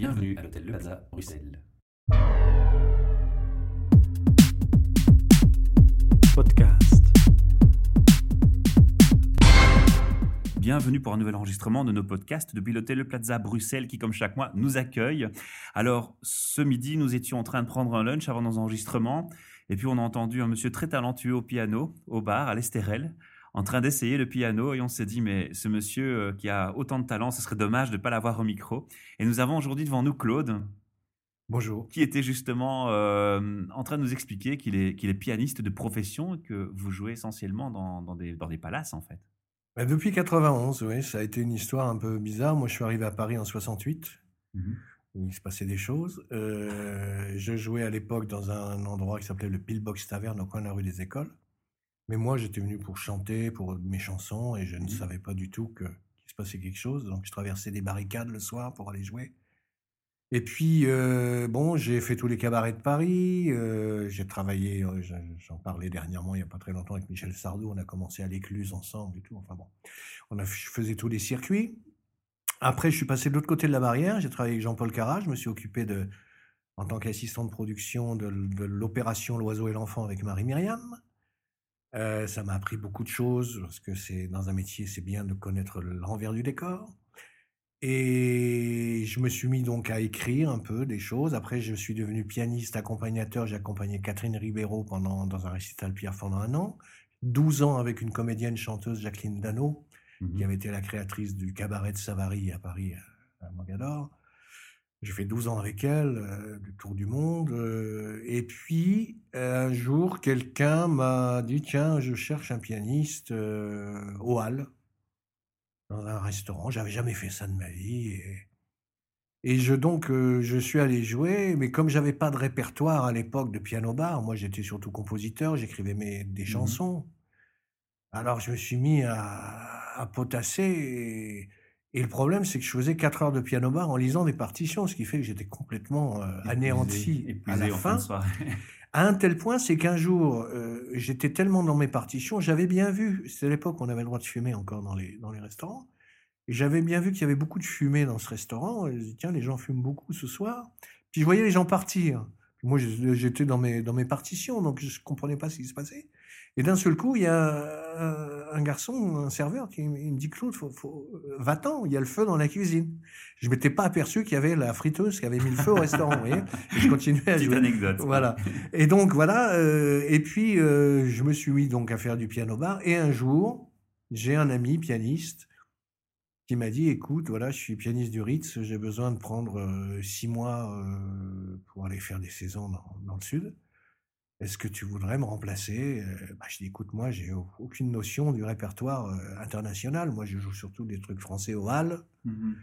Bienvenue à l'hôtel Le Plaza, Bruxelles. Podcast. Bienvenue pour un nouvel enregistrement de nos podcasts depuis l'hôtel Le Plaza Bruxelles qui, comme chaque mois, nous accueille. Alors, ce midi, nous étions en train de prendre un lunch avant nos enregistrements et puis on a entendu un monsieur très talentueux au piano, au bar, à l'Estérel, en train d'essayer le piano et on s'est dit, mais ce monsieur euh, qui a autant de talent, ce serait dommage de ne pas l'avoir au micro. Et nous avons aujourd'hui devant nous Claude, Bonjour. qui était justement euh, en train de nous expliquer qu'il est, qu'il est pianiste de profession et que vous jouez essentiellement dans, dans des, dans des palaces, en fait. Bah, depuis 91, oui, ça a été une histoire un peu bizarre. Moi, je suis arrivé à Paris en 68. où Il se passait des choses. Euh, je jouais à l'époque dans un endroit qui s'appelait le Pillbox Taverne au coin de la rue des Écoles. Mais moi, j'étais venu pour chanter, pour mes chansons, et je ne Mhm. savais pas du tout que- qu'il se passait quelque chose. Donc, je traversais des barricades le soir pour aller jouer. Et puis, euh, bon, j'ai fait tous les cabarets de Paris. euh, j'ai travaillé, euh, j'en parlais dernièrement, il n'y a pas très longtemps, avec Michel Sardou. On a commencé à l'écluse ensemble et tout. Enfin bon, on a, je faisais tous les circuits. Après, je suis passé de l'autre côté de la barrière. J'ai travaillé avec Jean-Paul Carra. Je me suis occupé de, en tant qu'assistant de production de, de l'opération L'Oiseau et l'Enfant avec Marie-Myriam. Euh, ça m'a appris beaucoup de choses parce que c'est dans un métier, c'est bien de connaître l'envers du décor. Et je me suis mis donc à écrire un peu des choses. Après, je suis devenu pianiste, accompagnateur. J'ai accompagné Catherine Ribeiro pendant, dans un récital Pierre pendant un an. 12 ans avec une comédienne chanteuse, Jacqueline Dano, Mhm. qui avait été la créatrice du cabaret de Savary à Paris, à Mogador. J'ai fait 12 ans avec elle, euh, du tour du monde. euh, et puis, euh, un jour, quelqu'un m'a dit Tiens, je cherche un pianiste euh, au Hall, dans un restaurant. J'avais jamais fait ça de ma vie. Et, et je, donc, je suis allé jouer, mais comme j'avais pas de répertoire à l'époque de piano-bar, moi j'étais surtout compositeur, j'écrivais mes, des chansons. Alors je me suis mis à, à potasser. Et, et le problème, c'est que je faisais 4 heures de piano-bar en lisant des partitions, ce qui fait que j'étais complètement euh, anéanti Épuisé à la fin. À un tel point, c'est qu'un jour, euh, j'étais tellement dans mes partitions, j'avais bien vu, c'était l'époque où on avait le droit de fumer encore dans les, dans les restaurants, et j'avais bien vu qu'il y avait beaucoup de fumée dans ce restaurant, et je me dis, tiens, les gens fument beaucoup ce soir. Puis je voyais les gens partir. Puis moi, j'étais dans mes, dans mes partitions, donc je ne comprenais pas ce qui se passait. Et d'un seul coup, il y a un, garçon, un serveur, qui me dit, Claude, faut, faut, euh, va-t'en, il y a le feu dans la cuisine. Je ne m'étais pas aperçu qu'il y avait la friteuse qui avait mis le feu au restaurant, vous voyez. Et je continuais à Petite jouer. anecdote. Voilà. Et donc voilà, euh, et puis euh, je me suis mis donc à faire du piano bar. Et un jour, j'ai un ami pianiste qui m'a dit "Écoute, voilà, je suis pianiste du Ritz, j'ai besoin de prendre euh, six mois euh, pour aller faire des saisons dans, dans le sud. Est-ce que tu voudrais me remplacer? Euh, bah, Je dis "Écoute, moi, j'ai au- aucune notion du répertoire euh, international. Moi, je joue surtout des trucs français au hall." Mhm.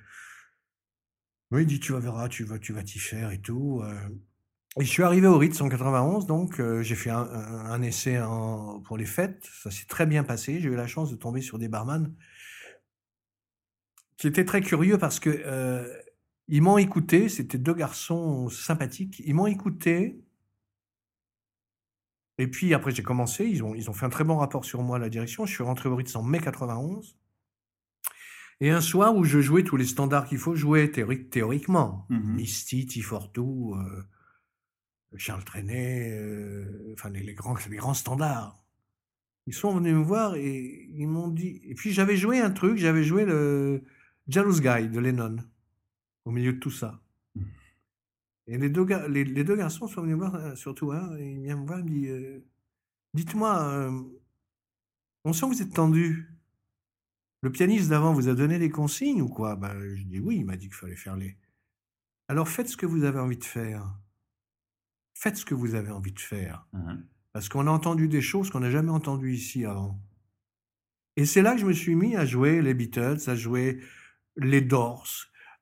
Oui, il dit tu vas verras, tu vas, tu vas t'y faire et tout. euh. Et je suis arrivé au Ritz en 91, donc j'ai fait un, un- un essai en- pour les fêtes. Ça s'est très bien passé. J'ai eu la chance de tomber sur des barman qui étaient très curieux parce que euh, ils m'ont écouté. C'était deux garçons sympathiques. Ils m'ont écouté. Et puis après j'ai commencé. Ils ont, ils ont fait un très bon rapport sur moi à la direction. Je suis rentré au Ritz en mai 91. Et un soir où je jouais tous les standards qu'il faut jouer théori- théoriquement. Mhm. Misty, Tifortou, euh, Charles Trenet, euh, enfin les, les grands, les grands standards. Ils sont venus me voir et ils m'ont dit. Et puis j'avais joué un truc, j'avais joué le Jealous Guy de Lennon au milieu de tout ça. Et les deux, gar- les, les deux garçons sont venus me voir, euh, surtout un, et il vient me voir, il me dit euh, Dites-moi, euh, on sent que vous êtes tendu. Le pianiste d'avant vous a donné des consignes ou quoi? Ben, Je dis oui, il m'a dit qu'il fallait faire les. Alors faites ce que vous avez envie de faire. Faites ce que vous avez envie de faire. Mhm. Parce qu'on a entendu des choses qu'on n'a jamais entendues ici avant. Et c'est là que je me suis mis à jouer les Beatles, à jouer les Doors,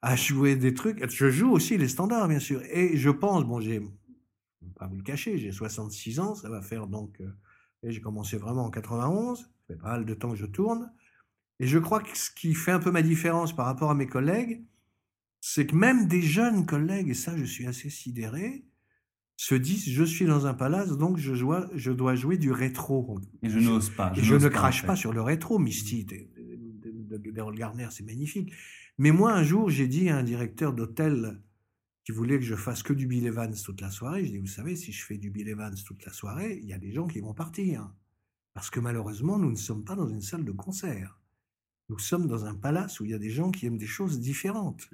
à jouer des trucs. Je joue aussi les standards, bien sûr. Et je pense, bon, j'ai, je vais pas vous le cacher, j'ai 66 ans, ça va faire donc. euh, et j'ai commencé vraiment en 91, ça fait pas mal de temps que je tourne. Et je crois que ce qui fait un peu ma différence par rapport à mes collègues, c'est que même des jeunes collègues, et ça je suis assez sidéré, se disent je suis dans un palace, donc je dois, je dois jouer du rétro. Et je n'ose pas. Et je ne crache fait. pas sur le rétro, Misty, d'Errol Garner, c'est magnifique. Mais moi, un jour, j'ai dit à un directeur d'hôtel qui voulait que je fasse que du Bill Evans toute la soirée. Je dis, vous savez, si je fais du Bill Evans toute la soirée, il y a des gens qui vont partir. Parce que malheureusement, nous ne sommes pas dans une salle de concert. Nous sommes dans un palace où il y a des gens qui aiment des choses différentes.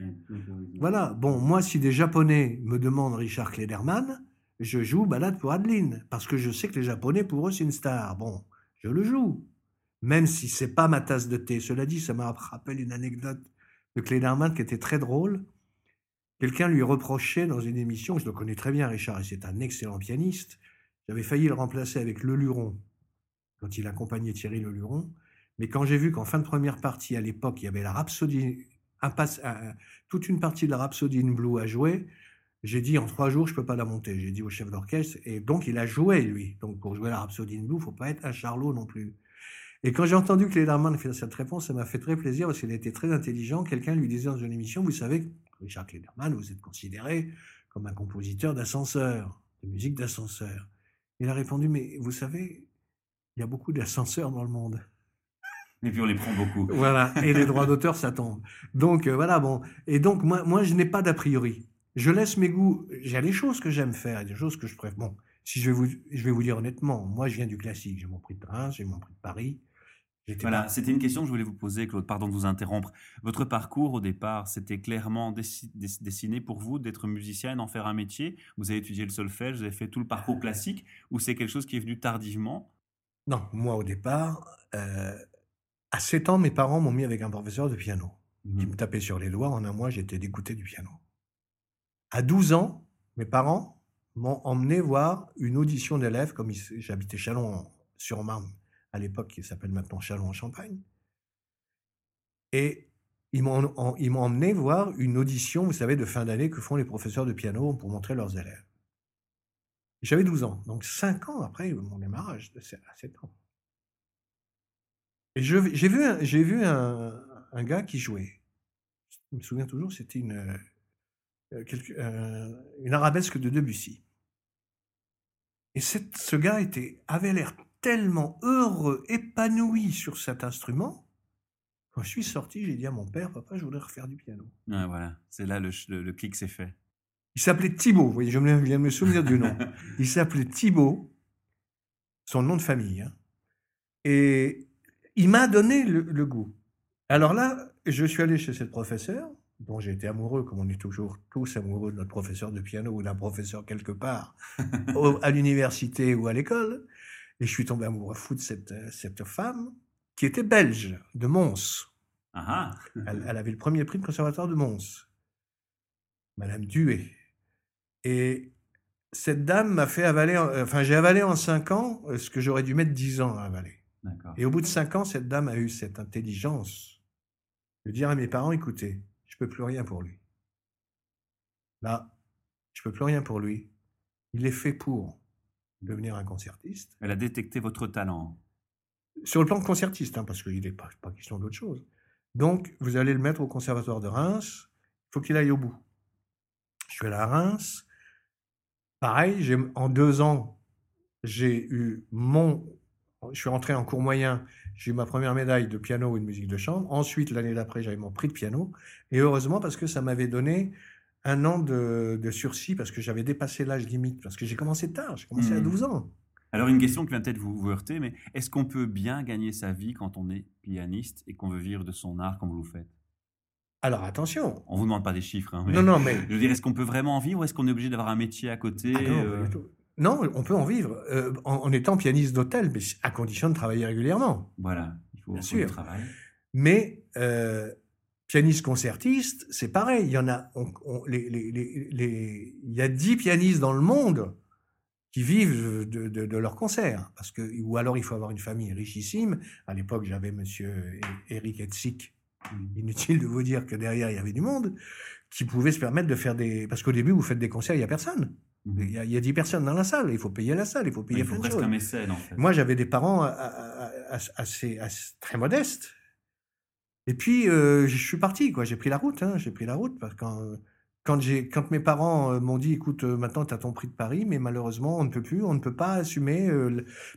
Voilà. Bon, moi, si des Japonais me demandent Richard Klederman, je joue Balade pour Adeline. Parce que je sais que les Japonais, pour eux, c'est une star. Bon, je le joue. Même si c'est pas ma tasse de thé. Cela dit, ça me rappelle une anecdote de Klederman qui était très drôle. Quelqu'un lui reprochait dans une émission, je le connais très bien, Richard, et c'est un excellent pianiste. J'avais failli le remplacer avec Le Luron, quand il accompagnait Thierry Le Luron. Mais quand j'ai vu qu'en fin de première partie, à l'époque, il y avait la Rhapsody, toute une partie de la Rhapsody in Blue à jouer, j'ai dit en trois jours, je peux pas la monter. J'ai dit au chef d'orchestre, et donc il a joué lui. Donc pour jouer la Rhapsody in Blue, faut pas être un charlot non plus. Et quand j'ai entendu que Lederman fait cette réponse, ça m'a fait très plaisir parce qu'il a été très intelligent. Quelqu'un lui disait dans une émission, vous savez, Richard Lederman, vous êtes considéré comme un compositeur d'ascenseur, de musique d'ascenseur. Il a répondu, mais vous savez, il y a beaucoup d'ascenseurs dans le monde. Et puis on les prend beaucoup. Voilà, et les droits d'auteur, ça tombe. Donc euh, voilà, bon. Et donc moi, moi je n'ai pas d'a priori. Je laisse mes goûts. J'ai des choses que j'aime faire, des choses que je préfère. Bon, si je vais vous, je vais vous dire honnêtement, moi je viens du classique. J'ai mon prix de Reims, j'ai mon prix de Paris. Voilà, c'était une question que je voulais vous poser, Claude. Pardon de vous interrompre. Votre parcours au départ, c'était clairement dessiné pour vous d'être musicien et d'en faire un métier? Vous avez étudié le solfège, vous avez fait tout le parcours classique, ou c'est quelque chose qui est venu tardivement? Non, moi au départ, euh, à 7 ans, mes parents m'ont mis avec un professeur de piano. qui mmh. me tapait sur les doigts. En un mois, j'étais dégoûté du piano. À 12 ans, mes parents m'ont emmené voir une audition d'élèves, comme j'habitais Chalon-sur-Marne à l'époque qui s'appelle maintenant Chalon en Champagne. Et ils m'ont, emmené voir une audition, vous savez, de fin d'année que font les professeurs de piano pour montrer leurs élèves. J'avais 12 ans, donc 5 ans après mon démarrage, de 7 ans. Et j'ai vu, un, vu un, gars qui jouait. Je me souviens toujours, c'était une, euh, une arabesque de Debussy. Et ce gars était, avait l'air tellement heureux, épanoui sur cet instrument. Quand je suis sorti, j'ai dit à mon père, papa, je voudrais refaire du piano. voilà, c'est là le, le, clic s'est fait. Il s'appelait Thibaut, vous voyez, je viens de me souvenir du nom. Il s'appelait Thibaut, son nom de famille. Hein. Et il m'a donné le, le, goût. Alors là, je suis allé chez cette professeure, dont j'ai été amoureux, comme on est toujours tous amoureux de notre professeur de piano ou d'un professeur quelque part, à l'université ou à l'école. Et je suis tombé amoureux fou de cette, euh, cette femme qui était belge, de Mons. Ah elle, elle, avait le premier prix de conservatoire de Mons. Madame Duet. Et cette dame m'a fait avaler, enfin j'ai avalé en cinq ans euh, ce que j'aurais dû mettre dix ans à avaler. Et au bout de cinq ans, cette dame a eu cette intelligence de dire à mes parents, écoutez, je peux plus rien pour lui. Là, je peux plus rien pour lui. Il est fait pour devenir un concertiste. Elle a détecté votre talent. Sur le plan concertiste, hein, parce qu'il n'est pas, pas, question d'autre chose. Donc, vous allez le mettre au conservatoire de Reims. Il faut qu'il aille au bout. Je suis allé à Reims. Pareil, en deux ans, j'ai eu mon. Je suis rentré en cours moyen. J'ai eu ma première médaille de piano et de musique de chambre. Ensuite, l'année d'après, j'avais mon prix de piano. Et heureusement, parce que ça m'avait donné un an de, sursis parce que j'avais dépassé l'âge limite, parce que j'ai commencé tard, j'ai commencé à 12 mmh. ans. Alors une question qui vient peut-être vous, heurter, mais est-ce qu'on peut bien gagner sa vie quand on est pianiste et qu'on veut vivre de son art comme vous le faites? Alors attention. On vous demande pas des chiffres. Hein, non, non, mais. Je veux dire, est-ce qu'on peut vraiment en vivre ou est-ce qu'on est obligé d'avoir un métier à côté ah euh? non, on peut en vivre euh, en, étant pianiste d'hôtel, mais à condition de travailler régulièrement. Voilà, il faut, Bien sûr. travail. Mais euh, pianiste concertiste, c'est pareil. Il y en a, les, il y a dix pianistes dans le monde qui vivent de, leurs concerts. Parce que, ou alors il faut avoir une famille richissime. À l'époque, j'avais monsieur Eric Etzig. Inutile de vous dire que derrière, il y avait du monde qui pouvait se permettre de faire des. Parce qu'au début, vous faites des concerts, il n'y a personne. Mhm. Il y, a, dix personnes dans la salle, il faut payer la salle, il faut payer il faut presque un mécène, en fait. Moi, j'avais des parents assez, assez, très modestes et puis, euh, je suis parti, quoi. J'ai pris la route, hein. J'ai pris la route parce que quand, quand, j'ai, quand mes parents m'ont dit, écoute, maintenant tu as ton prix de Paris, mais malheureusement, on ne peut plus, on ne peut pas assumer.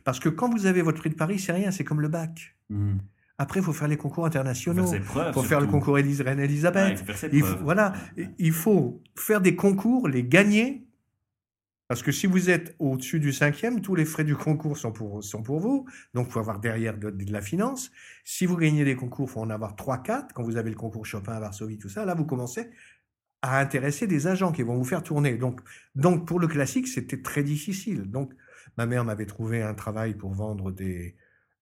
parce que quand vous avez votre prix de Paris, c'est rien, c'est comme le bac. Mmh. Après, il faut faire les concours internationaux. faire ses preuves. Il faut faire le concours Reine Ouais, Elisabeth. Il faut- preuves. voilà, Ouais. il faut faire des concours, les gagner. Parce que si vous êtes au-dessus du cinquième, tous les frais du concours sont pour, vous. Donc, il faut avoir derrière de, de la finance. Si vous gagnez des concours, il faut en avoir 3-4. Quand vous avez le concours Chopin à Varsovie, tout ça, là, vous commencez à intéresser des agents qui vont vous faire tourner. Donc, donc pour le classique, c'était très difficile. Donc, ma mère m'avait trouvé un travail pour vendre des,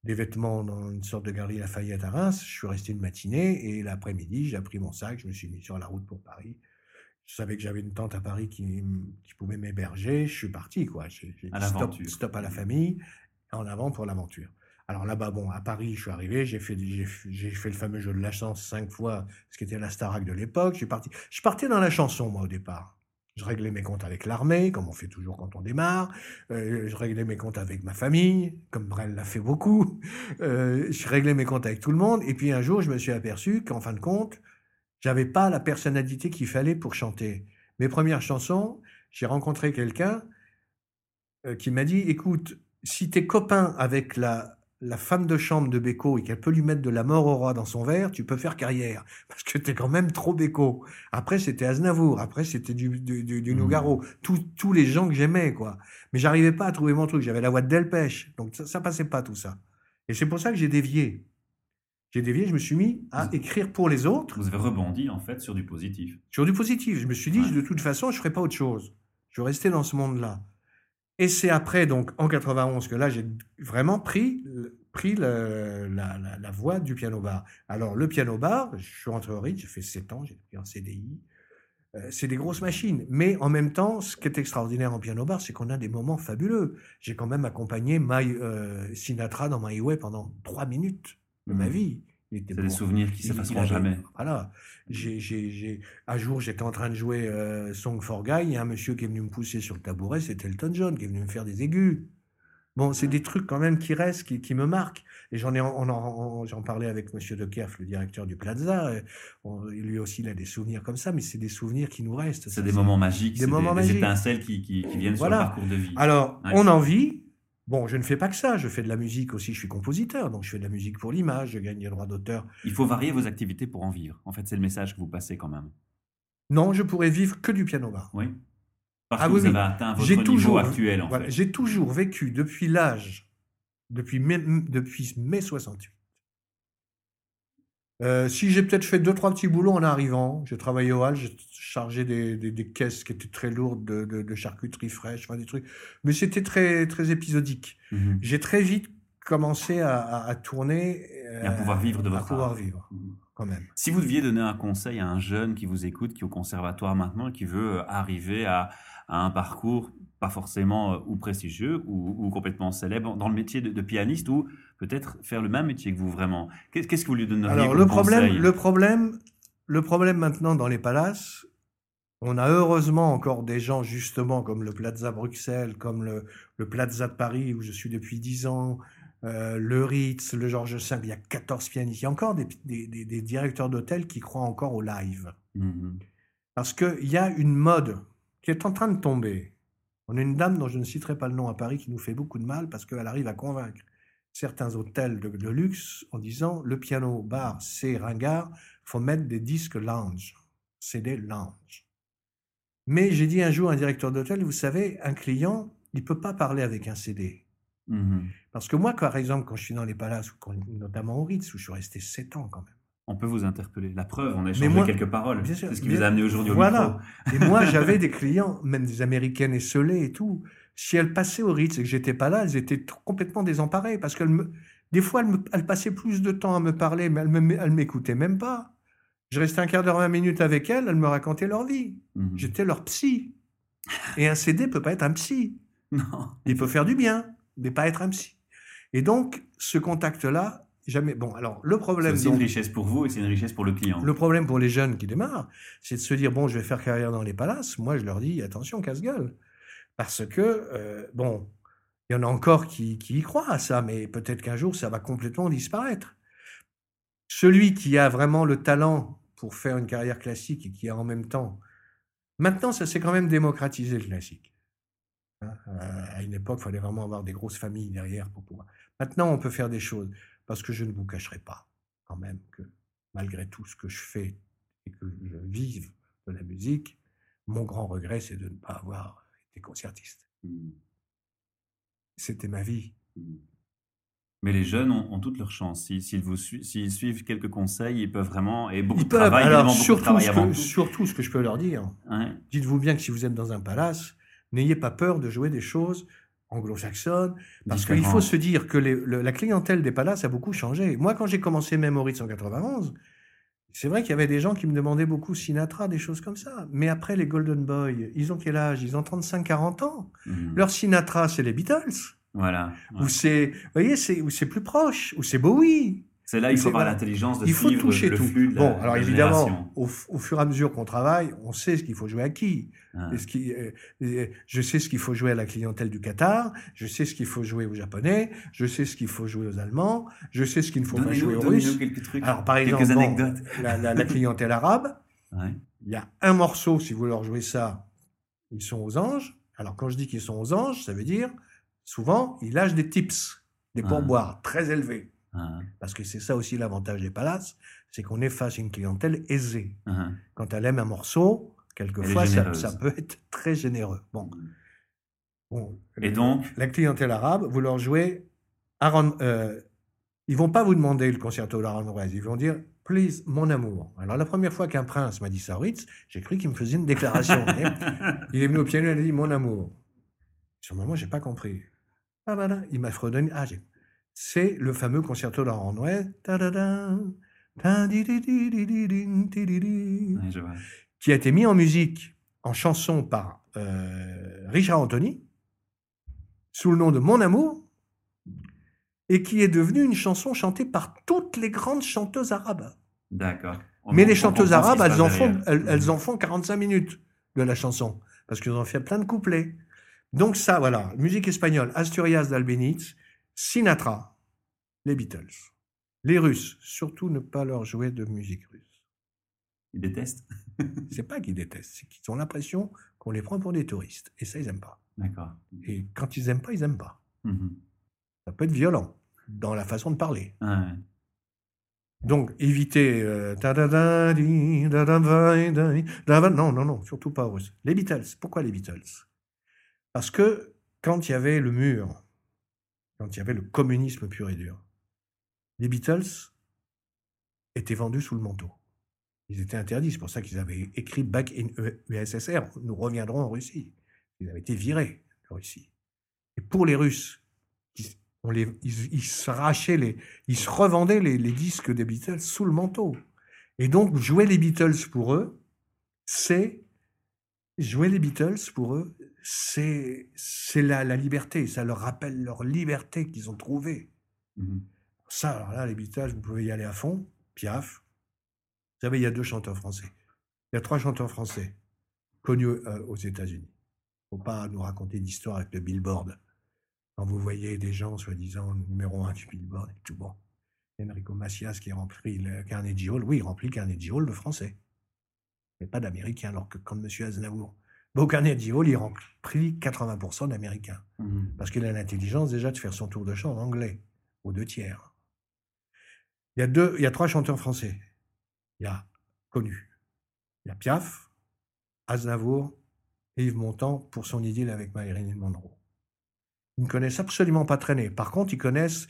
des vêtements dans une sorte de galerie Lafayette à Reims. Je suis resté une matinée et l'après-midi, j'ai pris mon sac, je me suis mis sur la route pour Paris. Je savais que j'avais une tante à Paris qui, pouvait m'héberger. Je suis parti, quoi. J'ai dit stop, stop à la famille, en avant pour l'aventure. Alors là-bas, bon, à Paris, je suis arrivé, j'ai fait, j'ai le fameux jeu de la chance cinq fois, ce qui était la Starac de l'époque. Je parti, je partais dans la chanson, moi, au départ. Je réglais mes comptes avec l'armée, comme on fait toujours quand on démarre. Euh, je réglais mes comptes avec ma famille, comme Brel l'a fait beaucoup. Euh, je réglais mes comptes avec tout le monde. Et puis un jour, je me suis aperçu qu'en fin de compte, j'avais pas la personnalité qu'il fallait pour chanter. Mes premières chansons, j'ai rencontré quelqu'un euh, qui m'a dit écoute, si t'es copain avec la, la femme de chambre de Beko et qu'elle peut lui mettre de la mort au roi dans son verre, tu peux faire carrière. Parce que t'es quand même trop Beko. Après, c'était Aznavour. Après, c'était du, du, du, du. Nougaro. Tous, tous les gens que j'aimais, quoi. Mais j'arrivais pas à trouver mon truc. J'avais la voix de Delpech. Donc, ça, ça passait pas, tout ça. Et c'est pour ça que j'ai dévié. J'ai dévié, je me suis mis à écrire pour les autres Vous avez rebondi en fait sur du positif. sur du positif. Je me suis dit, Ouais. de toute façon, je ferai pas autre chose. Je rester dans ce monde-là. Et c'est après, donc, en 91, que là, j'ai vraiment pris, pris le- la, la, la voie du piano-bar. Alors, le piano-bar, je suis rentré au Ritz, j'ai fait 7 ans, j'ai pris en CDI. Euh, c'est des grosses machines. Mais en même temps, ce qui est extraordinaire en piano-bar, c'est qu'on a des moments fabuleux. J'ai quand même accompagné My, euh, Sinatra dans My Way pendant 3 minutes de ma Mhm. vie. C'est des souvenirs qui s'effaceront jamais. Voilà. J'ai, j'ai, j'ai- Un jour, j'étais en train de jouer euh, Song for Guy. Il y a un monsieur qui est venu me pousser sur le tabouret. C'était Elton John qui est venu me faire des aigus. Bon, c'est des trucs quand même qui restent, qui, qui me marquent. Et j'en ai, j'en parlais avec Monsieur De Kerff, le directeur du Plaza. On- lui aussi, il a des souvenirs comme ça, mais c'est des souvenirs qui nous restent. C'est des moments magiques, Des moments des, magiques. étincelles qui, qui, qui viennent Voilà. sur le parcours de vie. Alors, on en vit. Bon, je ne fais pas que ça. Je fais de la musique aussi. Je suis compositeur, donc je fais de la musique pour l'image. Je gagne les droits d'auteur. Il faut varier vos activités pour en vivre. En fait, c'est le message que vous passez quand même. Non, je pourrais vivre que du piano bar. Oui. Parce Ah que oui, vous avez atteint votre J'ai niveau toujours- actuel, en Voilà, fait. J'ai toujours vécu depuis l'âge, depuis mai, depuis mai 68. Euh, si j'ai peut-être fait deux, trois petits boulots en arrivant, j'ai travaillé au hall, j'ai chargé des, des- des caisses qui étaient très lourdes de, de- de charcuterie fraîche, enfin des trucs. Mais c'était très, très épisodique. Mhm. J'ai très vite commencé à, à- à tourner. Et à pouvoir vivre de à votre pouvoir art. vivre, Mhm. Quand même. Si vous deviez donner un conseil à un jeune qui vous écoute, qui est au conservatoire maintenant et qui veut euh, arriver à, à un parcours pas forcément euh, ou prestigieux ou, ou complètement célèbre dans le métier de, de pianiste ou peut-être faire le même métier que vous vraiment, qu'est- qu'est-ce que vous lui donneriez Alors comme le problème, conseil? le problème, le problème maintenant dans les palaces, on a heureusement encore des gens justement comme le Plaza Bruxelles, comme le, le Plaza de Paris où je suis depuis 10 ans, euh, le Ritz, le Georges V, il y a 14 pianistes. Il y a encore des, des- des- des directeurs d'hôtel qui croient encore au live. Mhm. Parce qu'il y a une mode qui est en train de tomber. On a une dame dont je ne citerai pas le nom à Paris qui nous fait beaucoup de mal parce qu'elle arrive à convaincre certains hôtels de, de luxe en disant le piano bar c'est ringard, faut mettre des disques lounge, CD lounge. Mais j'ai dit un jour à un directeur d'hôtel, vous savez, un client, il peut pas parler avec un CD. Mhm. Parce que moi, par exemple, quand je suis dans les palaces, ou quand- notamment au Ritz, où je suis resté 7 ans quand même, On peut vous interpeller. La preuve, on a échangé moi- quelques paroles. C'est ce qui bien- vous a amené aujourd'hui au Voilà. micro. Et moi, j'avais des clients, même des américaines esselées et tout. Si elles passaient au Ritz et que j'étais pas là, elles étaient complètement désemparées parce qu'elles me, des fois, elles, me- elles passaient plus de temps à me parler, mais elles elles m'écoutaient même pas. Je restais un quart d'heure, 20 minutes avec elles, elles me racontaient leur vie. Mhm. J'étais leur psy. Et un CD peut pas être un psy. Non. Il peut faire du bien, mais pas être un psy. Et donc, ce contact-là, jamais. Bon, alors, le C'est problème. donc- une richesse pour vous et c'est une richesse pour le client. le problème pour les jeunes qui démarrent, c'est de se dire bon, je vais faire carrière dans les palaces. Moi, je leur dis attention, casse-gueule. Parce que, euh, bon, il y en a encore qui, qui y croient à ça, mais peut-être qu'un jour, ça va complètement disparaître. Celui qui a vraiment le talent pour faire une carrière classique et qui a en même temps. Maintenant, ça s'est quand même démocratisé le classique. À une époque, il fallait vraiment avoir des grosses familles derrière pour pouvoir. Maintenant, on peut faire des choses. parce que je ne vous cacherai pas quand même que malgré tout ce que je fais et que je vive de la musique, mon grand regret, c'est de ne pas avoir été concertiste. Mm. C'était ma vie. Mm. Mais les jeunes ont, ont toute leur chance. S'ils vous suivent quelques conseils, ils peuvent vraiment. Et beaucoup Ils de peuvent, travail, alors évidemment, beaucoup de surtout travail ce, que, tout. surtout ce que je peux leur dire, Ouais. dites-vous bien que si vous êtes dans un palace, n'ayez pas peur de jouer des choses anglo-saxonnes, parce qu'il faut se dire que les- le- la clientèle des palaces a beaucoup changé. Moi, quand j'ai commencé même au Ritz en 91, c'est vrai qu'il y avait des gens qui me demandaient beaucoup Sinatra, des choses comme ça. Mais après, les Golden Boys, ils ont quel âge? Ils ont 35-40 ans. Mhm. Leur Sinatra, c'est les Beatles. Voilà. ouais. Ou c'est, vous voyez, c'est, ou c'est plus proche, ou c'est Bowie. C'est là il faut avoir l'intelligence de Il faut suivre toucher le tout. flux de bon, alors la évidemment, au, fur et à mesure qu'on travaille, on sait ce qu'il faut jouer à qui. Ah. Et ce qui, euh, euh, je sais ce qu'il faut jouer à la clientèle du Qatar, je sais ce qu'il faut jouer aux Japonais, je sais ce qu'il faut jouer aux Allemands, je sais ce qu'il ne faut pas jouer aux Russes. quelques trucs, Alors par quelques exemple, bon, la, la- la clientèle arabe, Ouais. il y a un morceau, si vous leur jouez ça, ils sont aux anges. Alors quand je dis qu'ils sont aux anges, ça veut dire, souvent, ils lâchent des tips, des Ah. pourboires très élevés. Ah, Parce que c'est ça aussi l'avantage des palaces, c'est qu'on est face à une clientèle aisée. ah, Quand elle aime un morceau, quelquefois, ça, peut être très généreux. Bon, bon, Et donc, la clientèle arabe, vous leur jouez Aaron, euh, ils vont pas vous demander le concerto d'Aaron ils vont dire Please, mon amour. Alors la première fois qu'un prince m'a dit ça Ritz, j'ai cru qu'il me faisait une déclaration. il est venu au piano et il a dit Mon amour. Sur le moment, j'ai pas compris. Ah voilà, il m'a fredonné. Ah, j'ai- c'est le fameux concerto La qui a été mis en musique, en chanson par euh, Richard Anthony, sous le nom de Mon Amour, et qui est devenue une chanson chantée par toutes les grandes chanteuses arabes. D'accord. Mais les chanteuses arabes, elles en, font, elles, en font 45 minutes de la chanson, parce qu'elles ont fait plein de couplets. Donc ça, voilà, musique espagnole, Asturias d'Albéniz, Sinatra, les Beatles. Les Russes, surtout ne pas leur jouer de musique russe. Ils détestent. C'est pas qu'ils détestent, c'est qu'ils ont l'impression qu'on les prend pour des touristes. Et ça, ils aiment pas. D'accord. Et quand ils aiment pas, ils aiment pas. Mhm. Ça peut être violent dans la façon de parler. Ah, ouais. Donc, euh, da, non, non, non, surtout pas russe. Les Beatles. Pourquoi les Beatles? Parce que quand il y avait le mur, quand il y avait le communisme pur et dur, les Beatles étaient vendus sous le manteau. Ils étaient interdits. C'est pour ça qu'ils avaient écrit Back in USSR. Nous reviendrons en Russie. Ils avaient été virés de Russie. Et pour les Russes, ils, on les, ils, ils les, ils se revendaient les, les disques des Beatles sous le manteau. Et donc, jouer les Beatles pour eux, c'est. Jouer les Beatles pour eux, c'est c'est la, la liberté. Ça leur rappelle leur liberté qu'ils ont trouvée. Mhm. Ça, alors là, les Beatles, vous pouvez y aller à fond. Piaf. Vous savez, il y a deux chanteurs français. Il y a trois chanteurs français connus euh, aux États-Unis. faut pas nous raconter d'histoire avec le Billboard. Quand vous voyez des gens, soi-disant, numéro un du Billboard et tout bon. Enrico Macias qui remplit le Carnegie Hall, oui, il remplit Carnegie Hall de français. Mais pas d'américains, alors que quand M. Aznavour au Carnegie Hall, il remplit 80% d'américains. Mhm. Parce qu'il a l'intelligence déjà de faire son tour de chant en anglais, aux deux tiers. Il y a, deux, il y a trois chanteurs français. Il y a connus. Il y a Piaf, Aznavour et Yves Montand pour son idylle avec Marilyn Monroe. Ils ne connaissent absolument pas traîner. Par contre, ils connaissent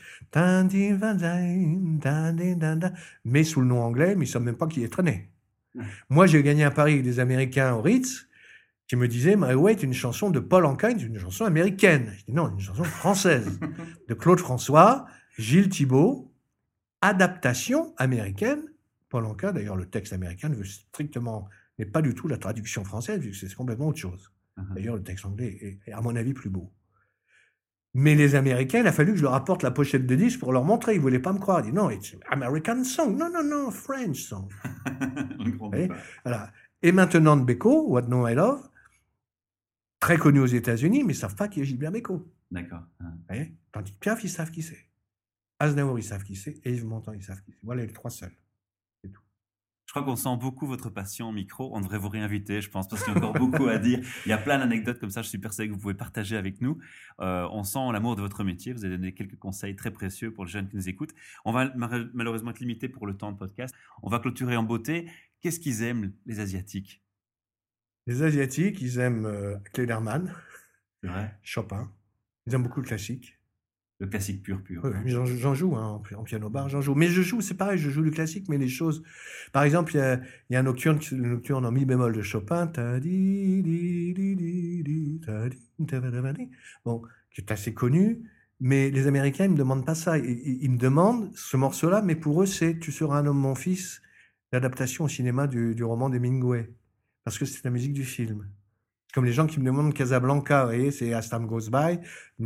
mais sous le nom anglais, mais ils ne savent même pas qui est traîné. Moi, j'ai gagné un pari avec des Américains au Ritz qui me disaient My Way est une chanson de Paul Anka, une chanson américaine. Je dis non, une chanson française de Claude François, Gilles Thibault, adaptation américaine. Paul Anka, d'ailleurs, le texte américain ne veut strictement n'est pas du tout la traduction française, vu que c'est complètement autre chose. Mhm. D'ailleurs, le texte anglais est, à mon avis, plus beau. Mais les Américains, il a fallu que je leur apporte la pochette de disque pour leur montrer. Ils ne voulaient pas me croire. Ils disaient non, it's American song. Non, non, non, French song. Voilà. Et maintenant, Beko, What No I Love, très connu aux États-Unis, mais ils ne savent pas qui est Gilbert Bécaud. D'accord. Ah. Tandis que Piaf, ils savent qui c'est. Aznavour, ils savent qui c'est. Et Yves Montand, ils savent qui c'est. Voilà les trois seuls. Je crois qu'on sent beaucoup votre passion au micro. On devrait vous réinviter, je pense, parce qu'il y a encore beaucoup à dire. Il y a plein d'anecdotes comme ça, je suis persuadé que vous pouvez partager avec nous. Euh, on sent l'amour de votre métier. Vous avez donné quelques conseils très précieux pour les jeunes qui nous écoutent. On va malheureusement être limité pour le temps de podcast. On va clôturer en beauté. Qu'est-ce qu'ils aiment, les Asiatiques? Les Asiatiques, ils aiment euh, C'est vrai. Chopin. Ils aiment beaucoup le classique. Le classique pur, pur. Oui, j'en joue hein, en, piano bar, j'en joue. Mais je joue, c'est pareil, je joue du classique, mais les choses. Par exemple, il y a, y a, un nocturne, le nocturne en mi bémol de Chopin, bon, qui est assez connu. Mais les Américains, ils me demandent pas ça. Ils, ils me demandent ce morceau-là, mais pour eux, c'est Tu seras un homme, mon fils, l'adaptation au cinéma du, du roman d'Hemingway. Parce que c'est la musique du film comme les gens qui me demandent Casablanca, et c'est As Time Goes By.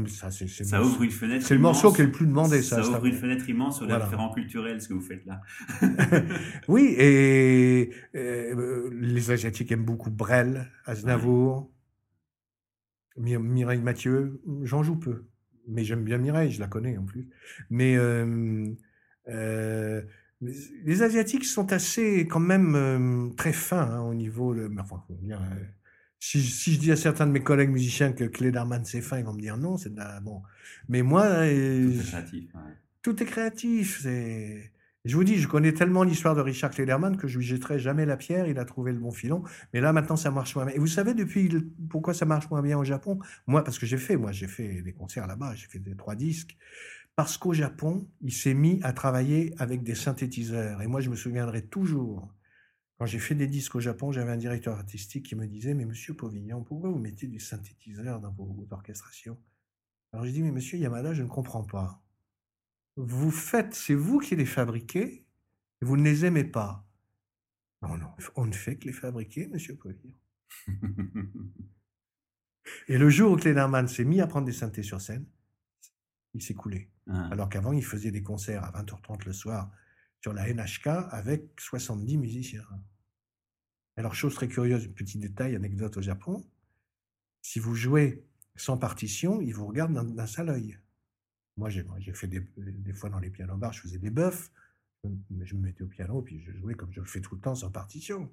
Ça, c'est, ça ouvre une fenêtre. C'est le morceau qui est le plus demandé. Ça, ça ouvre une fenêtre immense sur les référents culturels, ce que vous faites là. oui, et, euh, les Asiatiques aiment beaucoup Brel, Aznavour, Mireille Mathieu. J'en joue peu, mais j'aime bien Mireille, je la connais en plus. Mais euh, euh, les Asiatiques sont assez, quand même, très fins hein, au niveau. De, enfin, dire, si, si, je dis à certains de mes collègues musiciens que Cléderman c'est fin, ils vont me dire non, c'est bon. Mais moi, euh, tout est créatif. Tout est créatif. C'est. Je vous dis, je connais tellement l'histoire de Richard Klederman que je lui jetterai jamais la pierre. Il a trouvé le bon filon. Mais là, maintenant, ça marche moins bien. Et vous savez depuis pourquoi ça marche moins bien au Japon? Moi, parce que j'ai fait, moi, j'ai fait des concerts là-bas. J'ai fait des trois disques. Parce qu'au Japon, il s'est mis à travailler avec des synthétiseurs. Et moi, je me souviendrai toujours quand j'ai fait des disques au Japon, j'avais un directeur artistique qui me disait Mais monsieur Pauvignon, pourquoi vous mettez du synthétiseur dans vos, orchestrations? Alors je dis Mais monsieur Yamada, je ne comprends pas. Vous faites, c'est vous qui les fabriquez, et vous ne les aimez pas. Non, non, on ne fait que les fabriquer, monsieur Pauvignon. et le jour où Klederman s'est mis à prendre des synthés sur scène, il s'est coulé. Ah. Alors qu'avant, il faisait des concerts à 20h30 le soir sur la NHK avec 70 musiciens. Alors, chose très curieuse, petit détail, anecdote au Japon, si vous jouez sans partition, ils vous regardent d'un seul œil. Moi, j'ai fait des, des, fois dans les pianos bars, je faisais des buffs, je me mettais au piano, puis je jouais comme je le fais tout le temps, sans partition.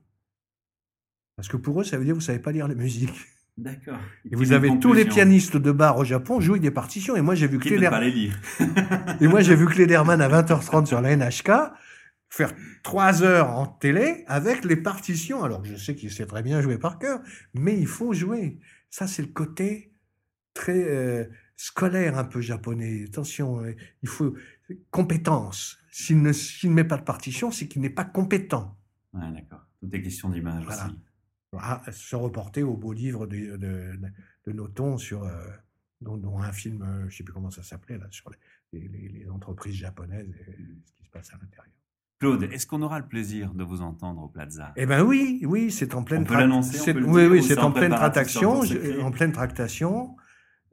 Parce que pour eux, ça veut dire que vous ne savez pas lire la musique. D'accord. Et vous avez tous les pianistes de bar au Japon jouer des partitions. Et moi, j'ai vu Klederman. et moi, j'ai vu Klederman à 20h30 sur la NHK faire trois heures en télé avec les partitions. Alors, je sais qu'il sait très bien jouer par cœur, mais il faut jouer. Ça, c'est le côté très euh, scolaire un peu japonais. Attention, euh, il faut compétence. S'il ne, ne met pas de partition, c'est qu'il n'est pas compétent. Ouais, d'accord. Tout est question d'image aussi se reporter au beau livre de, de, de Noton sur, euh, dont, un film, euh, je ne sais plus comment ça s'appelait, là, sur les, les, entreprises japonaises et ce qui se passe à l'intérieur. Claude, est-ce qu'on aura le plaisir de vous entendre au Plaza? Eh ben oui, oui, c'est en pleine. On oui, oui, c'est en, pleine tractation. En pleine tractation.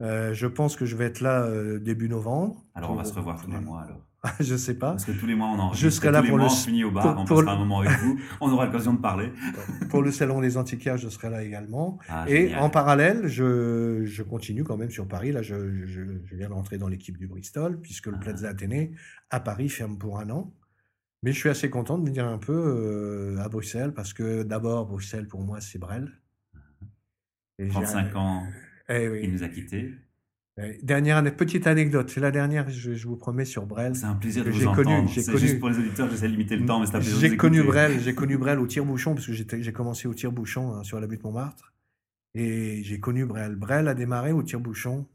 je pense que je vais être là début novembre. Alors on va se revoir tous les mois alors. je sais pas. Parce que tous les mois, on. Je serai là pour le. On au bar, on passera un moment avec vous. On aura l'occasion de parler. pour le salon des antiquaires, je serai là également. Ah, et en parallèle, je, je, continue quand même sur Paris. Là, je, je, je viens de rentrer dans l'équipe du Bristol, puisque le ah. Plaza Athénée à Paris ferme pour un an. Mais je suis assez content de venir un peu euh, à Bruxelles, parce que d'abord, Bruxelles, pour moi, c'est Brel. 35 ans, eh oui. il nous a quittés. Dernière petite anecdote, c'est la dernière, je, vous promets, sur Brel. C'est un plaisir de vous entendre. C'est connu... juste pour les auditeurs, j'essaie de limiter le temps, mais c'est un plaisir J'ai connu Brel, j'ai connu Brel au tire-bouchon, parce que j'ai commencé au tire-bouchon hein, sur la butte Montmartre. Et j'ai connu Brel. Brel a démarré au tire-bouchon.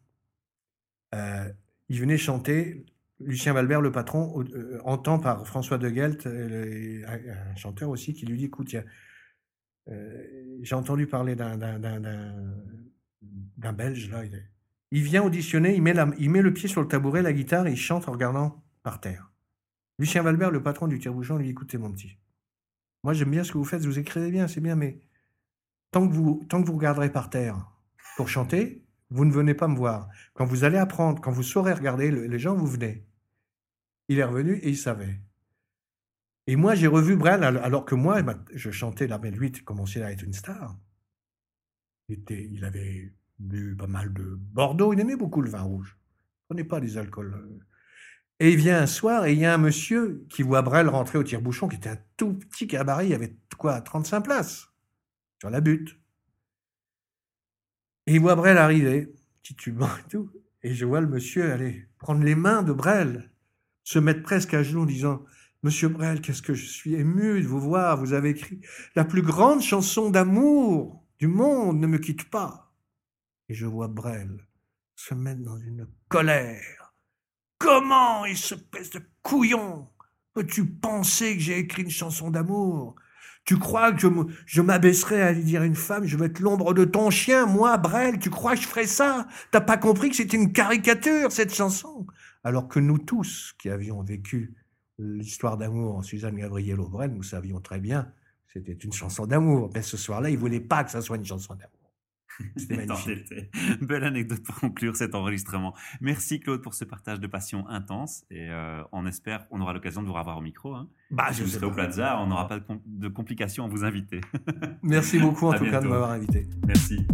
Euh, il venait chanter. Lucien Valbert, le patron, euh, entend par François de Gelt, euh, un chanteur aussi, qui lui dit Écoute, j'ai entendu parler d'un Belge, là. Il est, il vient auditionner, il met, le pied sur le tabouret, la guitare, et il chante en regardant par terre. Lucien Valbert, le patron du tire-bouchon, lui dit Écoutez, mon petit, moi j'aime bien ce que vous faites, vous écrivez bien, c'est bien, mais tant que, vous, tant regarderez par terre pour chanter, vous ne venez pas me voir. Quand vous allez apprendre, quand vous saurez regarder les gens, vous venez. Il est revenu et il savait. Et moi, j'ai revu Brel, alors que moi, je chantais mais lui, il commençait à être une star. Il avait bu pas mal de Bordeaux. Il aimait beaucoup le vin rouge. Il prenait pas des alcools. Et il vient un soir et il y a un monsieur qui voit Brel rentrer au tire-bouchon, qui était un tout petit cabaret, il y avait quoi, 35 places sur la butte. Et il voit Brel arriver, titubant et tout. Et je vois le monsieur aller prendre les mains de Brel, se mettre presque à genoux en disant Monsieur Brel, qu'est-ce que je suis ému de vous voir, vous avez écrit la plus grande chanson d'amour du monde, ne me quitte pas. Et je vois Brel se mettre dans une colère. Comment, espèce de couillon, peux-tu penser que j'ai écrit une chanson d'amour? Tu crois que je m'abaisserais à dire à une femme, je vais être l'ombre de ton chien, moi, Brel, tu crois que je ferais ça? T'as pas compris que c'était une caricature, cette chanson? Alors que nous tous, qui avions vécu l'histoire d'amour en Suzanne Gabriel Brel, nous savions très bien que c'était une chanson d'amour. Mais ce soir-là, il voulait pas que ça soit une chanson d'amour. C'était Belle anecdote pour conclure cet enregistrement. Merci Claude pour ce partage de passion intense et euh, on espère on aura l'occasion de vous revoir au micro. Hein. Bah, je vous serez au Plaza, on n'aura pas de, complications à vous inviter. Merci beaucoup en tout cas de m'avoir invité. Merci.